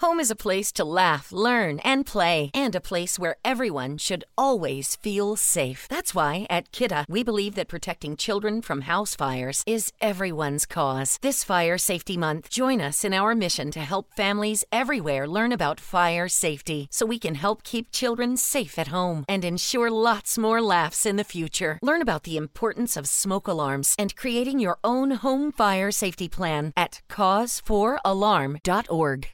Home is a place to laugh, learn, and play, and a place where everyone should always feel safe. That's why at Kidda, we believe that protecting children from house fires is everyone's cause. This Fire Safety Month, join us in our mission to help families everywhere learn about fire safety so we can help keep children safe at home and ensure lots more laughs in the future. Learn about the importance of smoke alarms and creating your own home fire safety plan at cause4alarm.org.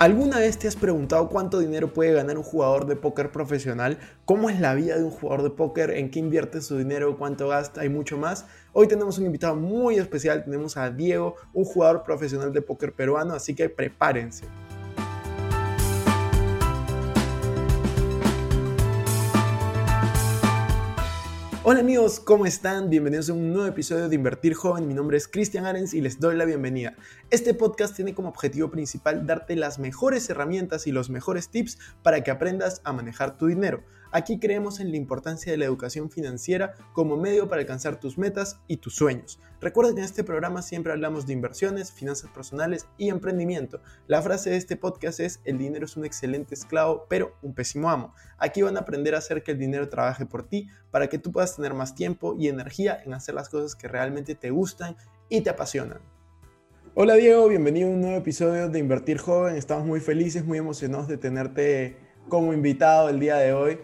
¿Alguna vez te has preguntado cuánto dinero puede ganar un jugador de póker profesional? ¿Cómo es la vida de un jugador de póker? ¿En qué invierte su dinero? ¿Cuánto gasta? Y mucho más. Hoy tenemos un invitado muy especial. Tenemos a Diego, un jugador profesional de póker peruano, así que prepárense. Hola amigos, ¿cómo están? Bienvenidos a un nuevo episodio de Invertir Joven. Mi nombre es Cristian Arens y les doy la bienvenida. Este podcast tiene como objetivo principal darte las mejores herramientas y los mejores tips para que aprendas a manejar tu dinero. Aquí creemos en la importancia de la educación financiera como medio para alcanzar tus metas y tus sueños. Recuerda que en este programa siempre hablamos de inversiones, finanzas personales y emprendimiento. La frase de este podcast es, el dinero es un excelente esclavo, pero un pésimo amo. Aquí van a aprender a hacer que el dinero trabaje por ti para que tú puedas tener más tiempo y energía en hacer las cosas que realmente te gustan y te apasionan. Hola Diego, bienvenido a un nuevo episodio de Invertir Joven. Estamos muy felices, muy emocionados de tenerte como invitado el día de hoy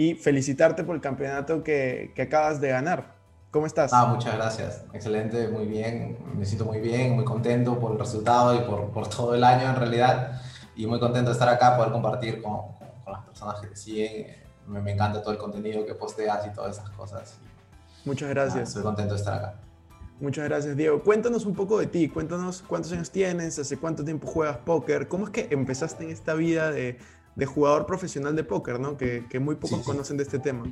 y felicitarte por el campeonato que, que acabas de ganar. ¿Cómo estás? Ah, muchas gracias. Excelente, muy bien. Me siento muy bien, muy contento por el resultado y por, por todo el año en realidad. Y muy contento de estar acá, poder compartir con, con las personas que te siguen. Me, me, encanta todo el contenido que posteas y todas esas cosas. Muchas gracias. estoy contento de estar acá. Muchas gracias, Diego. Cuéntanos un poco de ti. Cuéntanos cuántos años tienes, hace cuánto tiempo juegas póker. ¿Cómo es que empezaste en esta vida de, de jugador profesional de póker, ¿no? Que, que muy pocos sí, sí. conocen de este tema.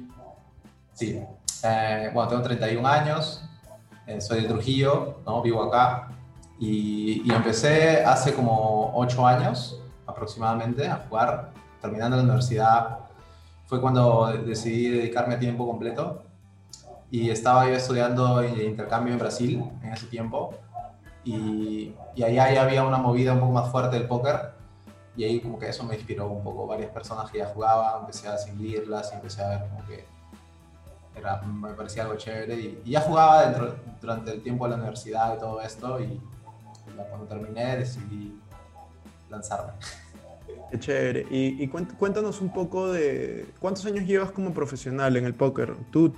Sí, eh, bueno, tengo 31 años, eh, soy de Trujillo, ¿no? vivo acá y, y, empecé hace como 8 años aproximadamente a jugar, terminando la universidad. Fue cuando decidí dedicarme a tiempo completo y estaba yo estudiando intercambio en Brasil en ese tiempo y, y allá ya había una movida un poco más fuerte del póker y ahí como que eso me inspiró un poco. Varias personas que ya jugaban, empecé a seguirlas y empecé a ver como que era, me parecía algo chévere. Y, y ya jugaba dentro, durante el tiempo de la universidad y todo esto. Y, y cuando terminé decidí lanzarme. Qué chévere. Y, y, cuéntanos un poco de cuántos años llevas como profesional en el póker. ¿Tú?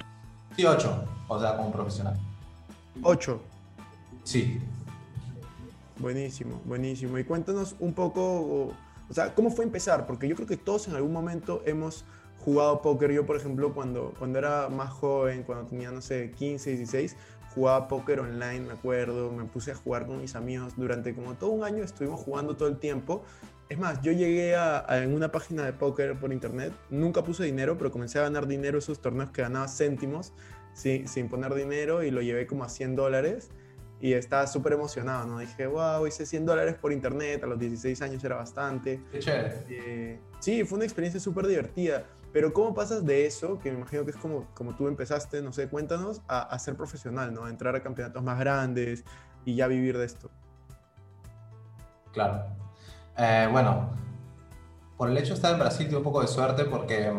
Sí, ocho. O sea, como profesional. ¿Ocho? Sí. Buenísimo, buenísimo. Y cuéntanos un poco o sea, ¿cómo fue empezar? Porque yo creo que todos en algún momento hemos jugado póker. Yo, por ejemplo, cuando, cuando era más joven, cuando tenía, no sé, 15, 16, jugaba póker online, me acuerdo. Me puse a jugar con mis amigos. Durante como todo un año estuvimos jugando todo el tiempo. Es más, yo llegué a, a, en una página de póker por internet. Nunca puse dinero, pero comencé a ganar dinero esos torneos que ganaba céntimos sin, sin poner dinero y lo llevé como a 100 dólares y estaba súper emocionado, ¿no? Dije, wow, hice 100 dólares por internet, a los 16 años era bastante. Qué chévere. Eh, sí, fue una experiencia súper divertida, pero ¿cómo pasas de eso, que me imagino que es como, como tú empezaste, no sé, cuéntanos, a, a ser profesional, ¿no? A entrar a campeonatos más grandes y ya vivir de esto. Claro. Eh, bueno, por el hecho de estar en Brasil tuve un poco de suerte porque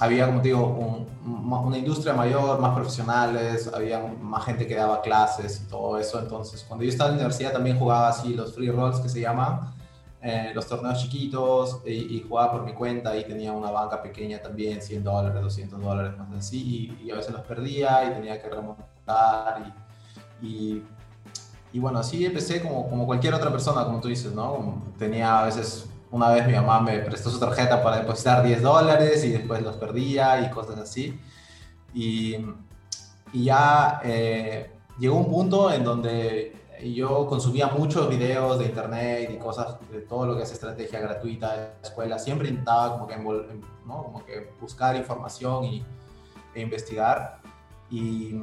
había, como te digo, un, una industria mayor, más profesionales, había más gente que daba clases y todo eso. Entonces, cuando yo estaba en la universidad también jugaba así los free rolls que se llaman, eh, los torneos chiquitos y, y, jugaba por mi cuenta y tenía una banca pequeña también, 100 dólares, 200 dólares, más así, y, y, a veces los perdía y tenía que remontar y, y, y bueno, así empecé como, como cualquier otra persona, como tú dices, ¿no? Tenía a veces una vez mi mamá me prestó su tarjeta para depositar 10 dólares y después los perdía y cosas así. Y, y ya eh, llegó un punto en donde yo consumía muchos videos de internet y cosas de todo lo que es estrategia gratuita de escuela. Siempre intentaba como que, ¿no? como que buscar información y, e investigar. Y,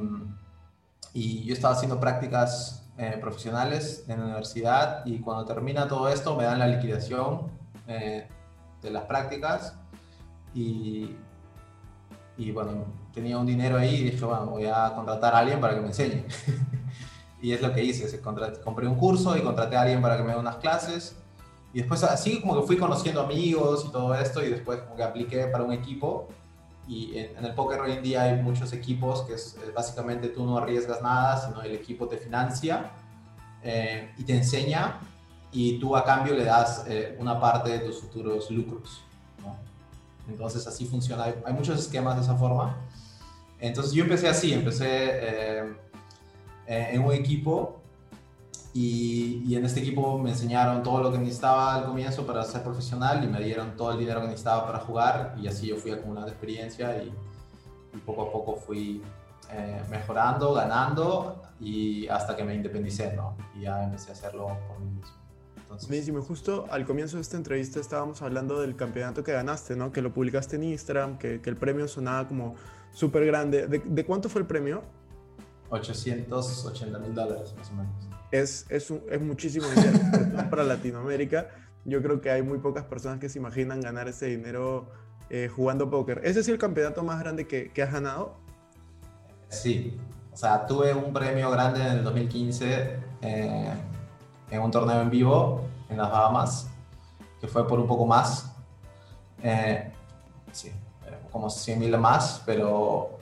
y yo estaba haciendo prácticas eh, profesionales en la universidad y cuando termina todo esto me dan la liquidación eh, de las prácticas y, y bueno, tenía un dinero ahí y dije, bueno, voy a contratar a alguien para que me enseñe. y es lo que hice, compré un curso y contraté a alguien para que me dé unas clases. Y después así como que fui conociendo amigos y todo esto y después como que apliqué para un equipo. Y en, el póker hoy en día hay muchos equipos que es, básicamente tú no arriesgas nada, sino el equipo te financia eh, y te enseña y tú a cambio le das eh, una parte de tus futuros lucros. Entonces así funciona. Hay, muchos esquemas de esa forma. Entonces yo empecé así, empecé eh, eh, en un equipo y, y, en este equipo me enseñaron todo lo que necesitaba al comienzo para ser profesional y me dieron todo el dinero que necesitaba para jugar y así yo fui acumulando experiencia y, y poco a poco fui eh, mejorando, ganando y hasta que me independicé, ¿no? Y ya empecé a hacerlo por mí mismo. Buenísimo, justo al comienzo de esta entrevista estábamos hablando del campeonato que ganaste, ¿no? Que lo publicaste en Instagram, que, que el premio sonaba como súper grande. ¿De, cuánto fue el premio? 880 mil dólares, más o menos. Es, es, es muchísimo dinero para Latinoamérica. Yo creo que hay muy pocas personas que se imaginan ganar ese dinero eh, jugando póker. ¿Ese es el campeonato más grande que, que has ganado? Sí, o sea, tuve un premio grande en el 2015 eh, en un torneo en vivo en las Bahamas, que fue por un poco más. Eh, sí, como 100 mil más, pero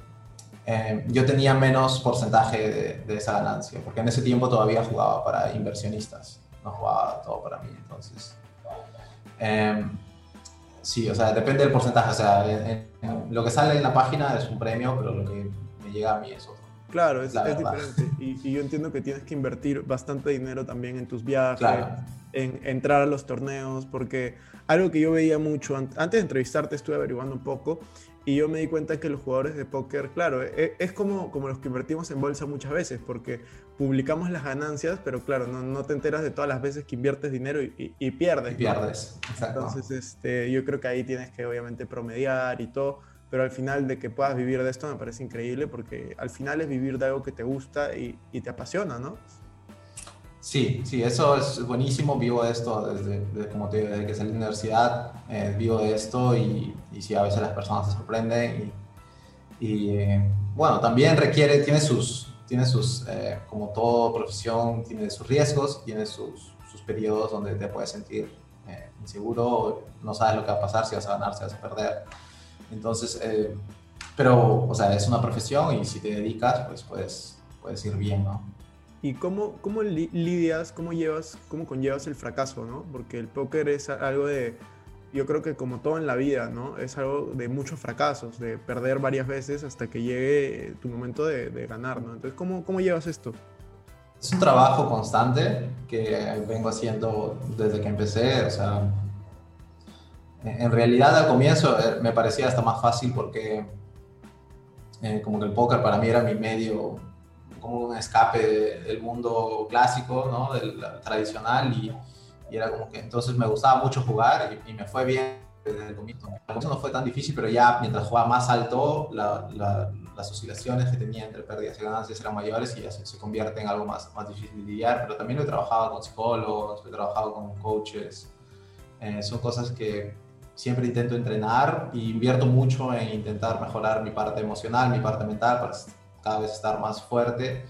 eh, yo tenía menos porcentaje de, esa ganancia, porque en ese tiempo todavía jugaba para inversionistas, no jugaba todo para mí. Entonces, eh, sí, o sea, depende del porcentaje. O sea, lo que sale en la página es un premio, pero lo que me llega a mí es. Claro, es, diferente. Y, yo entiendo que tienes que invertir bastante dinero también en tus viajes, en entrar a los torneos, porque algo que yo veía mucho, antes de entrevistarte estuve averiguando un poco y yo me di cuenta que los jugadores de póker, claro, e, es, como, como los que invertimos en bolsa muchas veces, porque publicamos las ganancias, pero claro, no, no te enteras de todas las veces que inviertes dinero y, y, pierdes. Y pierdes, Entonces, este, yo creo que ahí tienes que obviamente promediar y todo pero al final de que puedas vivir de esto me parece increíble porque al final es vivir de algo que te gusta y, y te apasiona, ¿no? Sí, sí, eso es buenísimo. Vivo de esto desde, como te digo, desde que salí de la universidad. Eh, vivo de esto y, y, sí, a veces las personas se sorprenden. Y, y eh, bueno, también requiere, tiene sus, tiene sus eh, como todo profesión, tiene sus riesgos, tiene sus, sus periodos donde te puedes sentir inseguro, no sabes lo que va a pasar, si vas a ganar, si vas a perder. Entonces, eh, pero, o sea, es una profesión y si te dedicas, pues puedes, puedes ir bien, ¿no? ¿Y cómo, cómo lidias, cómo llevas, cómo conllevas el fracaso, ¿no? Porque el póker es algo de, yo creo que como todo en la vida, ¿no? Es algo de muchos fracasos, de perder varias veces hasta que llegue tu momento de, de ganar, ¿no? Entonces, ¿cómo, ¿cómo llevas esto? Es un trabajo constante que vengo haciendo desde que empecé, o sea, en realidad al comienzo eh, me parecía hasta más fácil porque eh, como que el póker para mí era mi medio, como un escape del mundo clásico, ¿no? del tradicional y, y, era como que entonces me gustaba mucho jugar y, me fue bien desde el comienzo. Al comienzo no fue tan difícil, pero ya mientras jugaba más alto, las oscilaciones que tenía entre pérdidas y ganancias eran mayores y ya se, se, convierte en algo más, más difícil de lidiar, pero también lo he trabajado con psicólogos, he trabajado con coaches, eh, son cosas que siempre intento entrenar y invierto mucho en intentar mejorar mi parte emocional, mi parte mental para cada vez estar más fuerte.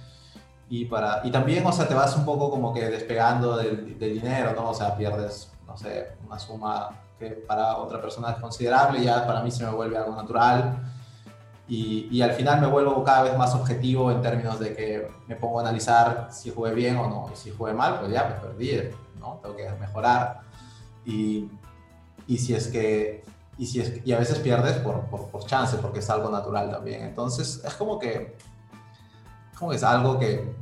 Y, para, y también, o sea, te vas un poco como que despegando del, dinero, ¿no? O sea, pierdes, no sé, una suma que para otra persona es considerable, ya para mí se me vuelve algo natural. Y, y, al final me vuelvo cada vez más objetivo en términos de que me pongo a analizar si jugué bien o no. Y si jugué mal, pues ya me perdí, ¿no? Tengo que mejorar. Y, y si es que y, si es, y a veces pierdes por, por, por, chance, porque es algo natural también. Entonces, es como que, como que es algo que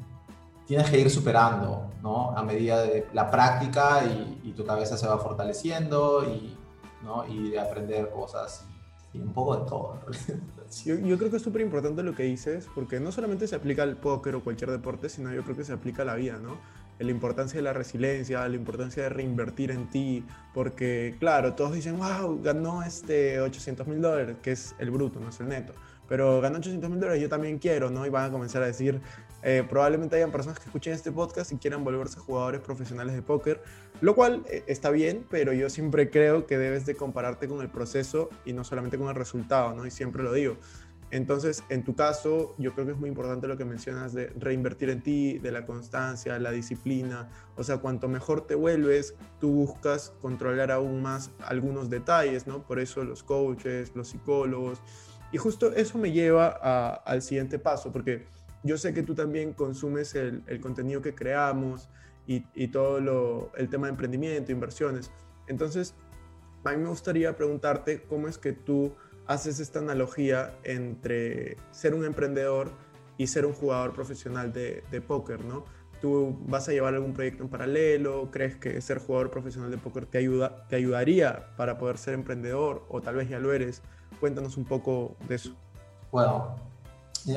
tienes que ir superando, ¿no? A medida de la práctica y, y tu cabeza se va fortaleciendo y, ¿no? y de aprender cosas y un poco de todo. Yo, yo, creo que es súper importante lo que dices, porque no solamente se aplica al póker o cualquier deporte, sino yo creo que se aplica a la vida, ¿no? La importancia de la resiliencia, la importancia de reinvertir en ti, porque claro, todos dicen, wow, ganó este 800 mil dólares, que es el bruto, no es el neto, pero ganó 800 mil dólares, yo también quiero, ¿no? Y van a comenzar a decir, eh, probablemente hayan personas que escuchen este podcast y quieran volverse jugadores profesionales de póker, lo cual eh, está bien, pero yo siempre creo que debes de compararte con el proceso y no solamente con el resultado, ¿no? Y siempre lo digo. Entonces, en tu caso, yo creo que es muy importante lo que mencionas de reinvertir en ti, de la constancia, la disciplina. O sea, cuanto mejor te vuelves, tú buscas controlar aún más algunos detalles, ¿no? Por eso los coaches, los psicólogos. Y justo eso me lleva al siguiente paso, porque yo sé que tú también consumes el, contenido que creamos y, todo el tema de emprendimiento, inversiones. Entonces, a mí me gustaría preguntarte cómo es que tú haces esta analogía entre ser un emprendedor y ser un jugador profesional de, póker, ¿no? ¿Tú vas a llevar algún proyecto en paralelo? ¿Crees que ser jugador profesional de póker te, ayuda, te ayudaría para poder ser emprendedor? ¿O tal vez ya lo eres? Cuéntanos un poco de eso. Bueno,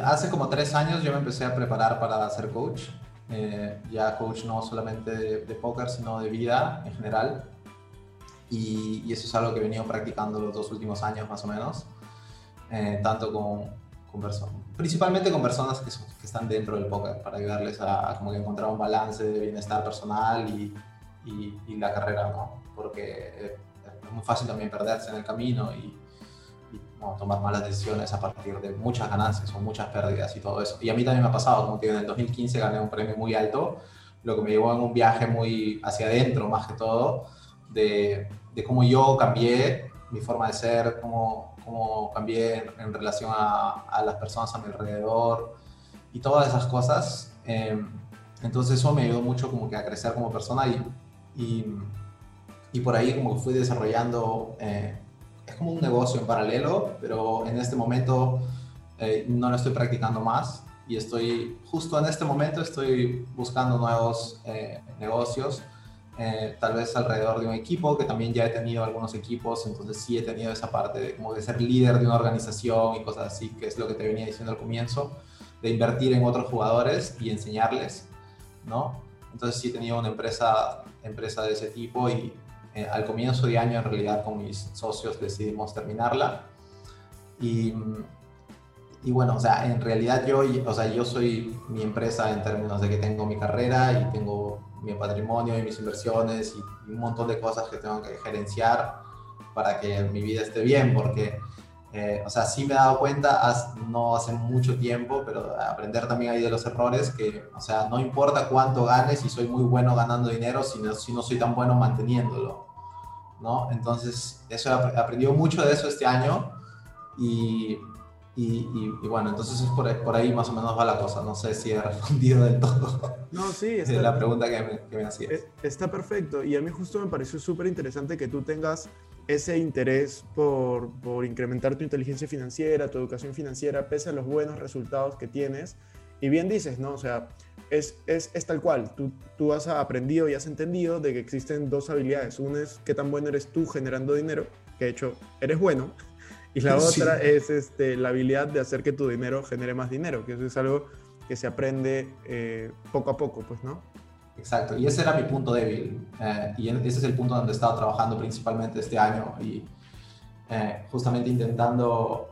hace como tres años yo me empecé a preparar para ser coach. Eh, ya coach no solamente de, de póker, sino de vida en general y, eso es algo que he venido practicando los dos últimos años más o menos, eh, tanto con, con personas, principalmente con personas que, que, están dentro del póker, para ayudarles a, como que encontrar un balance de bienestar personal y, y, la carrera, ¿no? Porque es muy fácil también perderse en el camino y, tomar malas decisiones a partir de muchas ganancias o muchas pérdidas y todo eso. Y a mí también me ha pasado, como que en el 2015 gané un premio muy alto, lo que me llevó en un viaje muy hacia adentro más que todo, de, de cómo yo cambié mi forma de ser, cómo, cómo cambié en, relación a, las personas a mi alrededor y todas esas cosas. Em, entonces eso me ayudó mucho como que a crecer como persona y, y, y por ahí como que fui desarrollando, eh, es como un negocio en paralelo, pero en este momento eh, no lo estoy practicando más y estoy, justo en este momento estoy buscando nuevos eh, negocios eh, tal vez alrededor de un equipo, que también ya he tenido algunos equipos, entonces sí he tenido esa parte de, como de ser líder de una organización y cosas así, que es lo que te venía diciendo al comienzo, de invertir en otros jugadores y enseñarles, ¿no? Entonces sí he tenido una empresa, empresa de ese tipo y eh, al comienzo de año en realidad con mis socios decidimos terminarla y, y bueno, o sea, en realidad yo, o sea, yo soy mi empresa en términos de que tengo mi carrera y tengo mi patrimonio y mis inversiones y un montón de cosas que tengo que gerenciar para que mi vida esté bien, porque, eh, o sea, sí me he dado cuenta, no hace mucho tiempo, pero aprender también ahí de los errores, que, o sea, no importa cuánto ganes, si soy muy bueno ganando dinero, si no, si no soy tan bueno manteniéndolo, ¿no? Entonces, eso he aprendido mucho de eso este año y y, bueno, entonces es por, por, ahí más o menos va la cosa. No sé si he respondido del todo. No, sí, está, la pregunta que me, que me hacías. Eh, está perfecto. Y a mí justo me pareció súper interesante que tú tengas ese interés por, por, incrementar tu inteligencia financiera, tu educación financiera, pese a los buenos resultados que tienes. Y bien dices, ¿no? O sea, es, es, es tal cual. Tú, tú has aprendido y has entendido de que existen dos habilidades. Una es qué tan bueno eres tú generando dinero, que de hecho eres bueno y la otra es este, la habilidad de hacer que tu dinero genere más dinero, que eso es algo que se aprende eh, poco a poco, pues, ¿no? Exacto, y ese era mi punto débil. Eh, y ese es el punto donde he estado trabajando principalmente este año y eh, justamente intentando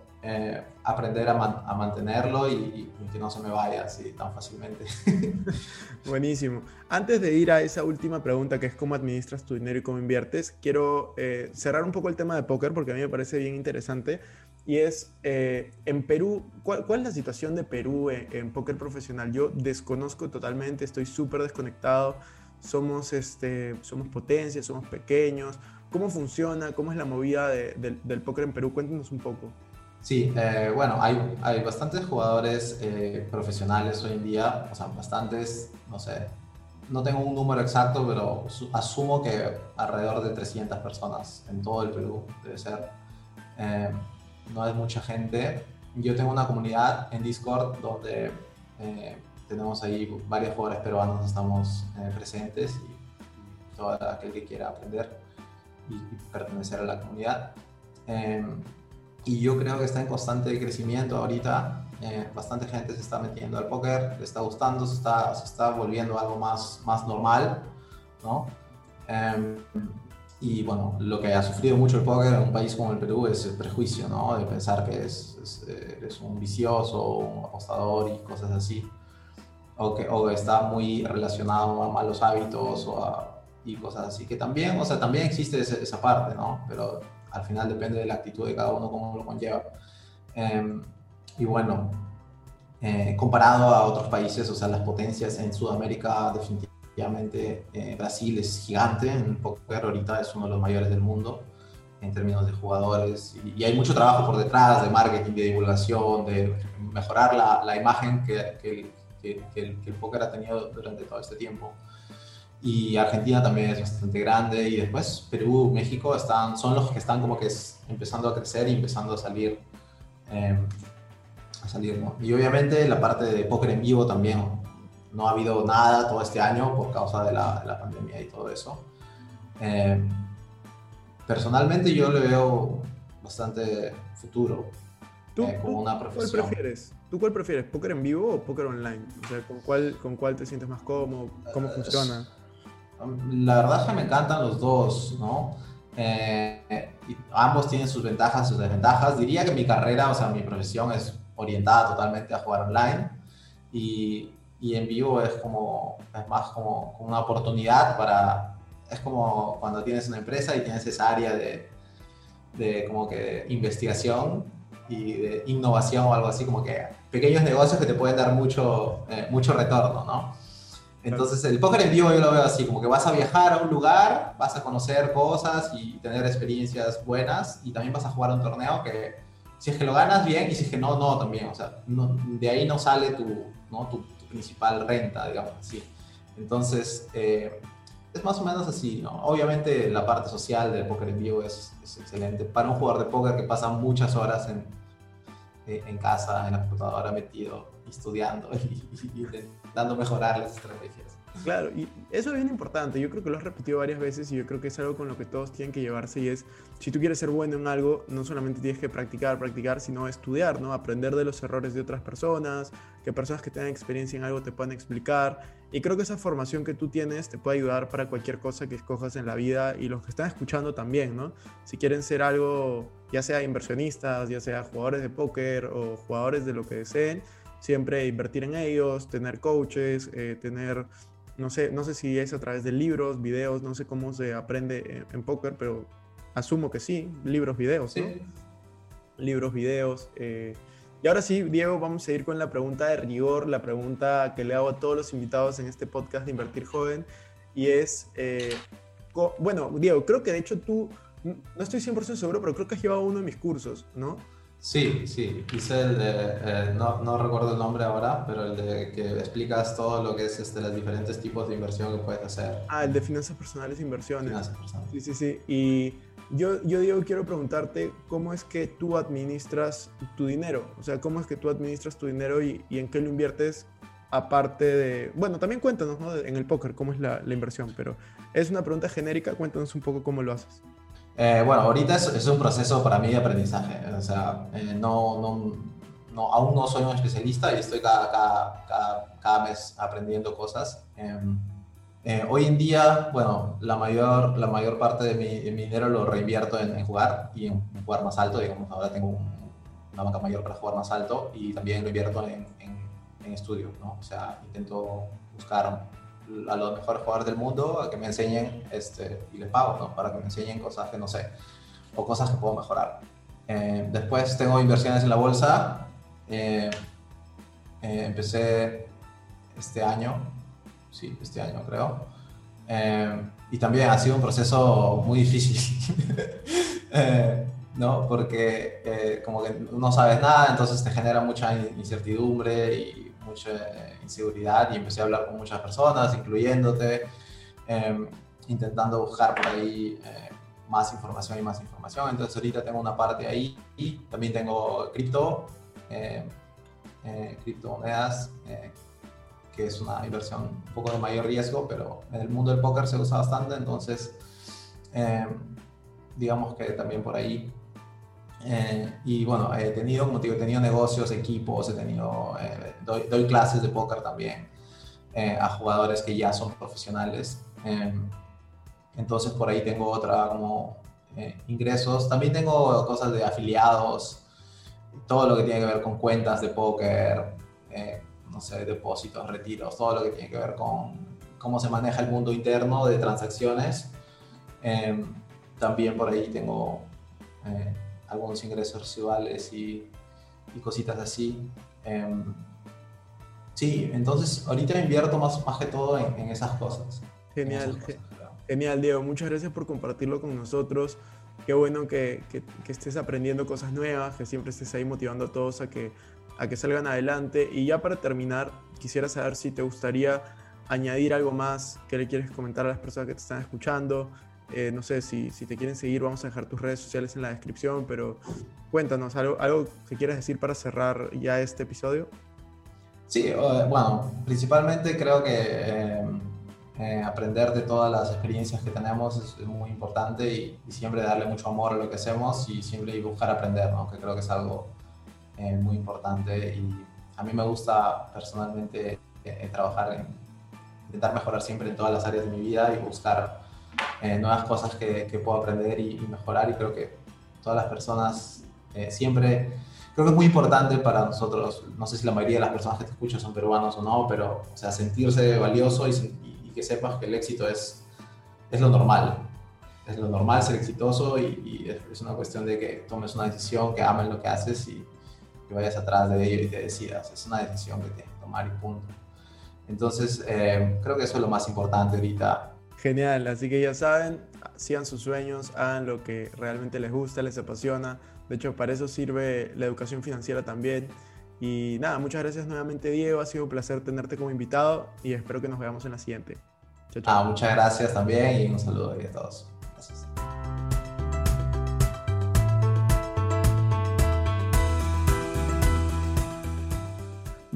aprender a, mantenerlo y, que no se me vaya así tan fácilmente. Buenísimo. Antes de ir a esa última pregunta, que es cómo administras tu dinero y cómo inviertes, quiero eh, cerrar un poco el tema de póker porque a mí me parece bien interesante. Y es, eh, en Perú, ¿cuál, es la situación de Perú en, póker profesional? Yo desconozco totalmente, estoy súper desconectado. Somos, este, somos potencia, somos pequeños. ¿Cómo funciona? ¿Cómo es la movida del póker en Perú? Cuéntanos un poco. Sí, eh, bueno, hay, hay bastantes jugadores eh, profesionales hoy en día, o sea, bastantes, no sé, no tengo un número exacto, pero asumo que alrededor de 300 personas en todo el Perú debe ser. Eh, no es mucha gente. Yo tengo una comunidad en Discord donde tenemos ahí varios jugadores peruanos, estamos presentes y todo aquel que quiera aprender y pertenecer a la comunidad y yo creo que está en constante crecimiento ahorita. Eh, bastante gente se está metiendo al póker, le está gustando, se está, se está volviendo algo más, más normal, ¿no? Em, y bueno, lo que ha sufrido mucho el póker en un país como el Perú es el prejuicio, ¿no? De pensar que es, es, un vicioso, un apostador y cosas así. O que o está muy relacionado a malos hábitos o a, y cosas así. Que también, o sea, también existe esa, esa parte, ¿no? Pero al final depende de la actitud de cada uno, cómo lo conlleva. Em, y bueno, eh, comparado a otros países, o sea, las potencias en Sudamérica, definitivamente eh, Brasil es gigante en póker, ahorita es uno de los mayores del mundo en términos de jugadores y, hay mucho trabajo por detrás de marketing, de divulgación, de mejorar la, la imagen que, que, que, el, que, el, póker ha tenido durante todo este tiempo. Y Argentina también es bastante grande y después Perú, México están, son los que están como que es, empezando a crecer y empezando a salir. Eh, a salir ¿no? Y obviamente la parte de póker en vivo también no ha habido nada todo este año por causa de la, de la pandemia y todo eso. Eh, personalmente yo le veo bastante futuro ¿Tú, eh, como una profesión. ¿Cuál prefieres? ¿Tú cuál prefieres? ¿Póker en vivo o póker online? O sea, ¿con cuál, con cuál te sientes más cómodo? ¿Cómo funciona? La verdad es que me encantan los dos, ¿no? Eh, ambos tienen sus ventajas, sus desventajas. Diría que mi carrera, o sea, mi profesión es orientada totalmente a jugar online y, y en vivo es como, es más como una oportunidad para, es como cuando tienes una empresa y tienes esa área de, de como que investigación y de innovación o algo así, como que pequeños negocios que te pueden dar mucho, eh, mucho retorno, ¿no? Entonces el póker en vivo yo lo veo así, como que vas a viajar a un lugar, vas a conocer cosas y tener experiencias buenas y también vas a jugar un torneo que si es que lo ganas bien y si es que no, no también, o sea, de ahí no sale tu, ¿no? tu, principal renta, digamos así. Entonces, eh, es más o menos así, ¿no? Obviamente la parte social del póker en vivo es, excelente. Para un jugador de póker que pasa muchas horas en, eh, en casa, en la computadora, metido, estudiando y, intentando mejorar las estrategias. Claro, y eso es bien importante. Yo creo que lo has repetido varias veces y yo creo que es algo con lo que todos tienen que llevarse y es, si tú quieres ser bueno en algo, no solamente tienes que practicar, practicar, sino estudiar, ¿no? Aprender de los errores de otras personas, que personas que tengan experiencia en algo te puedan explicar. Y creo que esa formación que tú tienes te puede ayudar para cualquier cosa que escojas en la vida y los que están escuchando también, ¿no? Si quieren ser algo, ya sea inversionistas, ya sea jugadores de póker o jugadores de lo que deseen, siempre invertir en ellos, tener coaches, eh, tener no sé, no sé si es a través de libros, videos, no sé cómo se aprende en, póker, pero asumo que sí, libros, videos, ¿no? Libros, videos. Eh, y ahora sí, Diego, vamos a ir con la pregunta de rigor, la pregunta que le hago a todos los invitados en este podcast de Invertir Joven, y es, eh, bueno, Diego, creo que de hecho tú, no estoy 100% seguro, pero creo que has llevado uno de mis cursos, ¿no? Sí, sí, hice el de, eh, no, no, recuerdo el nombre ahora, pero el de que explicas todo lo que es este, los diferentes tipos de inversión que puedes hacer. Ah, el de finanzas personales e inversiones. Finanzas personales. Sí, sí, sí. Y yo, yo, Diego, quiero preguntarte cómo es que tú administras tu dinero. O sea, cómo es que tú administras tu dinero y, y en qué lo inviertes aparte de... Bueno, también cuéntanos ¿no? en el póker cómo es la, la inversión, pero es una pregunta genérica, cuéntanos un poco cómo lo haces. Eh, bueno, ahorita es, es, un proceso para mí de aprendizaje. O sea, eh, no, no, no, aún no soy un especialista y estoy cada, cada, cada, mes aprendiendo cosas. Em, eh, hoy en día, bueno, la mayor, la mayor parte de mi, de mi dinero lo reinvierto en, jugar y en, jugar más alto. Digamos, ahora tengo una banca mayor para jugar más alto y también lo invierto en, en, en estudio, ¿no? O sea, intento buscar a los mejores jugadores del mundo a que me enseñen este, y les pago, ¿no? Para que me enseñen cosas que no sé o cosas que puedo mejorar. Eh, después tengo inversiones en la bolsa. Eh, eh, empecé este año, sí, este año creo. y también ha sido un proceso muy difícil, ¿no? Porque como que no sabes nada, entonces te genera mucha incertidumbre y mucha inseguridad y empecé a hablar con muchas personas, incluyéndote, em, intentando buscar por ahí eh, más información y más información. Entonces ahorita tengo una parte ahí y también tengo cripto, em, eh, criptomonedas, eh, que es una inversión un poco de mayor riesgo, pero en el mundo del póker se usa bastante, entonces em, digamos que también por ahí eh, y bueno, he tenido, como te digo, he tenido negocios, equipos, he tenido, eh, doy, clases de póker también eh, a jugadores que ya son profesionales. entonces por ahí tengo otra como ingresos. También tengo cosas de afiliados, todo lo que tiene que ver con cuentas de póker, no sé, depósitos, retiros, todo lo que tiene que ver con cómo se maneja el mundo interno de transacciones. también por ahí tengo algunos ingresos residuales y, y cositas así. Em, sí, entonces ahorita invierto más, más que todo en, esas cosas. Genial, genial Diego, muchas gracias por compartirlo con nosotros. Qué bueno que, que, estés aprendiendo cosas nuevas, que siempre estés ahí motivando a todos a que, a que salgan adelante. Y ya para terminar, quisiera saber si te gustaría añadir algo más que le quieres comentar a las personas que te están escuchando. Eh, no sé si, si, te quieren seguir, vamos a dejar tus redes sociales en la descripción, pero cuéntanos algo, algo que quieras decir para cerrar ya este episodio. Sí, bueno, principalmente creo que eh, eh, aprender de todas las experiencias que tenemos es, muy importante y, siempre darle mucho amor a lo que hacemos y siempre buscar aprender, ¿no? que creo que es algo muy importante y a mí me gusta personalmente trabajar en intentar mejorar siempre en todas las áreas de mi vida y buscar eh, nuevas cosas que, que, puedo aprender y, mejorar. Y creo que todas las personas eh, siempre, creo que es muy importante para nosotros, no sé si la mayoría de las personas que te escuchan son peruanos o no, pero o sea, sentirse valioso y, y, que sepas que el éxito es, es lo normal. Es lo normal ser exitoso y, es una cuestión de que tomes una decisión, que ames lo que haces y que vayas atrás de ello y te decidas. Es una decisión que tienes que tomar y punto. Entonces, eh, creo que eso es lo más importante ahorita Genial, así que ya saben, sigan sus sueños, hagan lo que realmente les gusta, les apasiona. De hecho, para eso sirve la educación financiera también. Y nada, muchas gracias nuevamente Diego, ha sido un placer tenerte como invitado y espero que nos veamos en la siguiente. Chao, chao. Ah, muchas gracias también y un saludo a todos.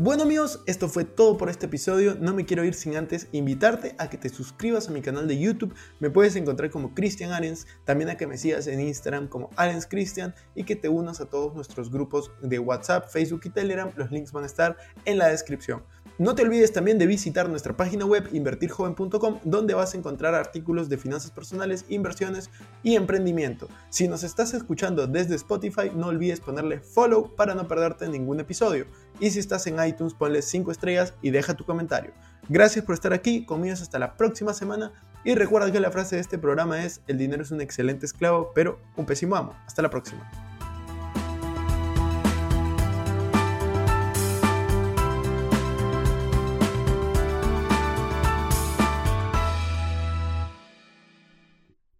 Bueno amigos, esto fue todo por este episodio. No me quiero ir sin antes invitarte a que te suscribas a mi canal de YouTube. Me puedes encontrar como Cristian Arens, también a que me sigas en Instagram como Arens Cristian y que te unas a todos nuestros grupos de WhatsApp, Facebook y Telegram. Los links van a estar en la descripción. No te olvides también de visitar nuestra página web invertirjoven.com donde vas a encontrar artículos de finanzas personales, inversiones y emprendimiento. Si nos estás escuchando desde Spotify, no olvides ponerle follow para no perderte ningún episodio. Y si estás en iTunes, ponle 5 estrellas y deja tu comentario. Gracias por estar aquí, conmigo hasta la próxima semana y recuerda que la frase de este programa es, el dinero es un excelente esclavo, pero un pésimo amo. Hasta la próxima.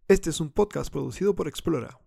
Este es un podcast producido por Explora.